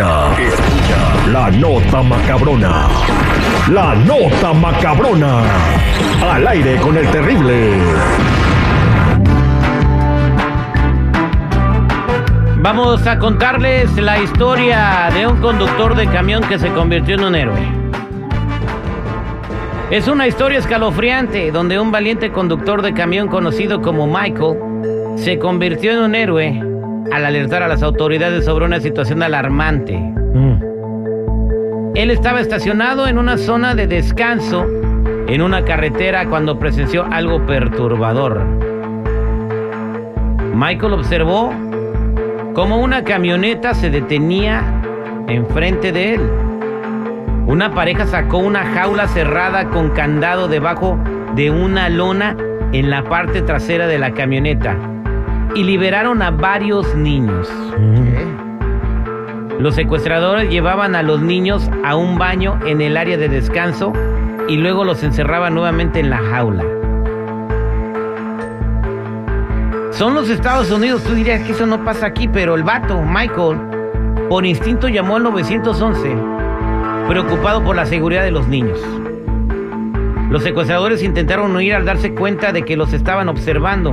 La nota macabrona. La nota macabrona. Al aire con el terrible. Vamos a contarles la historia de un conductor de camión que se convirtió en un héroe. Es una historia escalofriante donde un valiente conductor de camión conocido como Michael se convirtió en un héroe al alertar a las autoridades sobre una situación alarmante. Él estaba estacionado en una zona de descanso en una carretera cuando presenció algo perturbador. Michael observó cómo una camioneta se detenía enfrente de él. Una pareja sacó una jaula cerrada con candado debajo de una lona en la parte trasera de la camioneta y liberaron a varios niños. Los secuestradores llevaban a los niños a un baño en el área de descanso y luego los encerraban nuevamente en la jaula. Son los Estados Unidos, tú dirías que eso no pasa aquí, pero el vato, Michael, por instinto llamó al 911, preocupado por la seguridad de los niños. Los secuestradores intentaron huir al darse cuenta de que los estaban observando,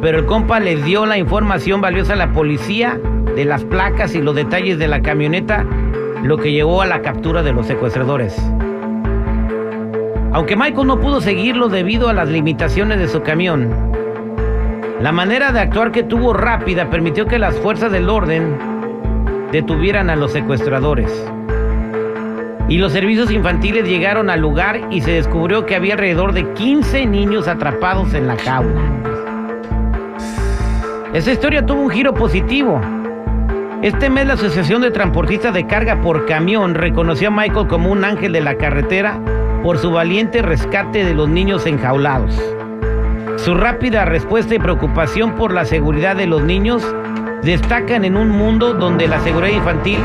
pero el compa les dio la información valiosa a la policía de las placas y los detalles de la camioneta, lo que llevó a la captura de los secuestradores. Aunque Michael no pudo seguirlo debido a las limitaciones de su camión, la manera de actuar que tuvo rápida permitió que las fuerzas del orden detuvieran a los secuestradores. Y los servicios infantiles llegaron al lugar y se descubrió que había alrededor de 15 niños atrapados en la jaula. Esa historia tuvo un giro positivo. Este mes la Asociación de Transportistas de Carga por Camión reconoció a Michael como un ángel de la carretera por su valiente rescate de los niños enjaulados. Su rápida respuesta y preocupación por la seguridad de los niños destacan en un mundo donde la seguridad infantil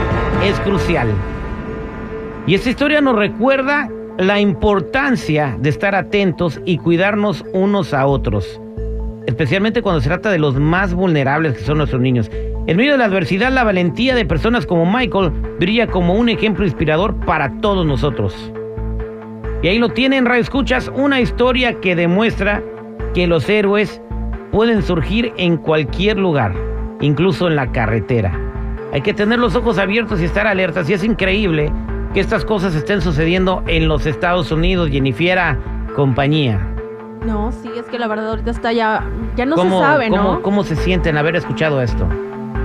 es crucial. Y esta historia nos recuerda la importancia de estar atentos y cuidarnos unos a otros, especialmente cuando se trata de los más vulnerables que son nuestros niños. En medio de la adversidad, la valentía de personas como Michael brilla como un ejemplo inspirador para todos nosotros. Y ahí lo tienen, Radio Escuchas, una historia que demuestra que los héroes pueden surgir en cualquier lugar, incluso en la carretera. Hay que tener los ojos abiertos y estar alertas. Y es increíble que estas cosas estén sucediendo en los Estados Unidos, Jennifer, compañía. No, sí, es que la verdad ahorita está ya, ya no se ¿Cómo, sabe, cómo- ¿no? ¿Cómo se sienten haber escuchado esto?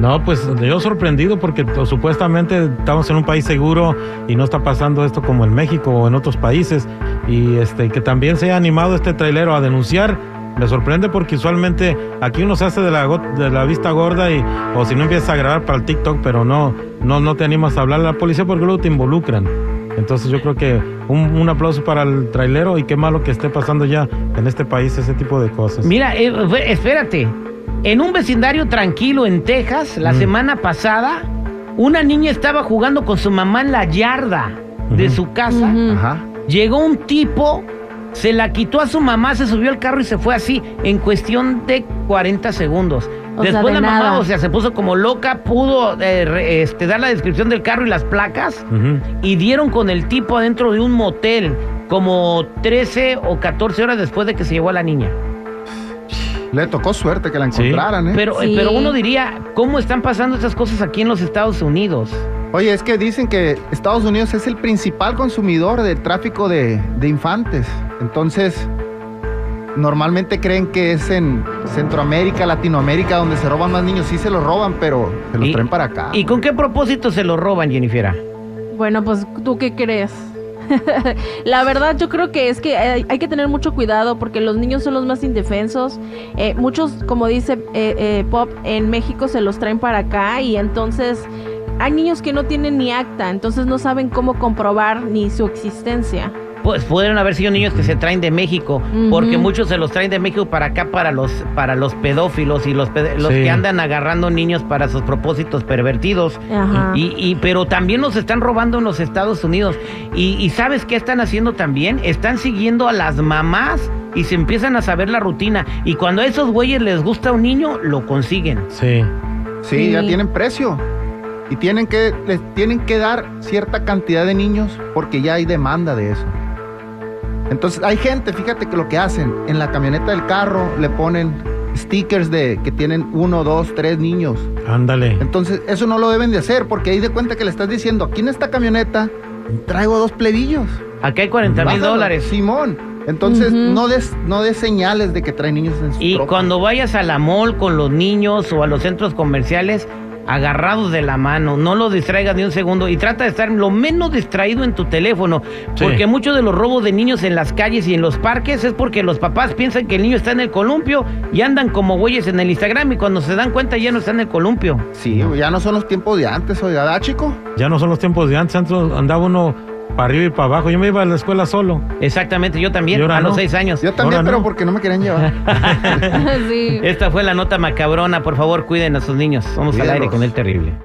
No, pues yo sorprendido porque to- supuestamente estamos en un país seguro y no está pasando esto como en México o en otros países. Y este que también se haya animado este trailero a denunciar, me sorprende porque usualmente aquí uno se hace de la, de la vista gorda y o si no empiezas a grabar para el TikTok, pero no, no, no te animas a hablar a la policía porque luego te involucran. Entonces yo creo que un, un aplauso para el trailero y qué malo que esté pasando ya en este país ese tipo de cosas. Mira, eh, espérate. En un vecindario tranquilo en Texas, la Mm. semana pasada, una niña estaba jugando con su mamá en la yarda de su casa. Llegó un tipo, se la quitó a su mamá, se subió al carro y se fue así, en cuestión de 40 segundos. O sea, Después de la mamá, nada. o sea, se puso como loca, pudo eh, re- este, dar la descripción del carro y las placas, y dieron con el tipo adentro de un motel, como 13 o 14 horas después de que se llevó a la niña. Le tocó suerte que la Sí. encontraran, ¿eh? Pero, Sí. pero uno diría, ¿cómo están pasando estas cosas aquí en los Estados Unidos? Oye, es que dicen que Estados Unidos es el principal consumidor del tráfico de, de infantes. Entonces, normalmente creen que es en Centroamérica, Latinoamérica, donde se roban más niños. Sí se los roban, pero se los traen para acá. ¿Y con qué propósito se lo roban, Jennifer? Bueno, pues tú qué crees. la verdad yo creo que es que hay, hay que tener mucho cuidado porque los niños son los más indefensos. Eh, muchos, como dice eh, eh, Pop, en México se los traen para acá y entonces hay niños que no tienen ni acta, entonces no saben cómo comprobar ni su existencia. Pues pudieron haber sido niños que se traen de México, porque muchos se los traen de México para acá para los para los pedófilos y los ped- los Sí. que andan agarrando niños para sus propósitos pervertidos. Ajá. Y, y- pero también los están robando en los Estados Unidos. Y, y sabes qué están haciendo también? Están siguiendo a las mamás y se empiezan a saber la rutina. Y cuando a esos güeyes les gusta un niño, lo consiguen. Sí. Sí, ya Sí. tienen precio. Y tienen que, les tienen que dar cierta cantidad de niños porque ya hay demanda de eso. Entonces hay gente, fíjate que lo que hacen, en la camioneta del carro le ponen stickers de que tienen uno, dos, tres niños. Ándale. Entonces eso no lo deben de hacer porque ahí de cuenta que le estás diciendo, aquí en esta camioneta traigo dos plebillos. Aquí hay 40 mil dólares. Simón. Entonces, Ujú. no des, no des señales de que trae niños en su Y cuando vayas a la mall con los niños o a los centros comerciales, agarrados de la mano, no los distraigas ni un segundo y trata de estar lo menos distraído en tu teléfono, Sí. porque muchos de los robos de niños en las calles y en los parques es porque los papás piensan que el niño está en el columpio y andan como güeyes en el Instagram y cuando se dan cuenta ya no está en el columpio. Sí, ya no son los tiempos de antes, oiga, ¿verdad, chico? Ya no son los tiempos de antes. Antes andaba uno para arriba y para abajo. Yo me iba a la escuela solo. Exactamente, yo también, a los seis años. Yo también, Ahora pero no. porque no me querían llevar. sí. Esta fue la nota macabrona, por favor cuiden a sus niños. Vamos al aire con el terrible.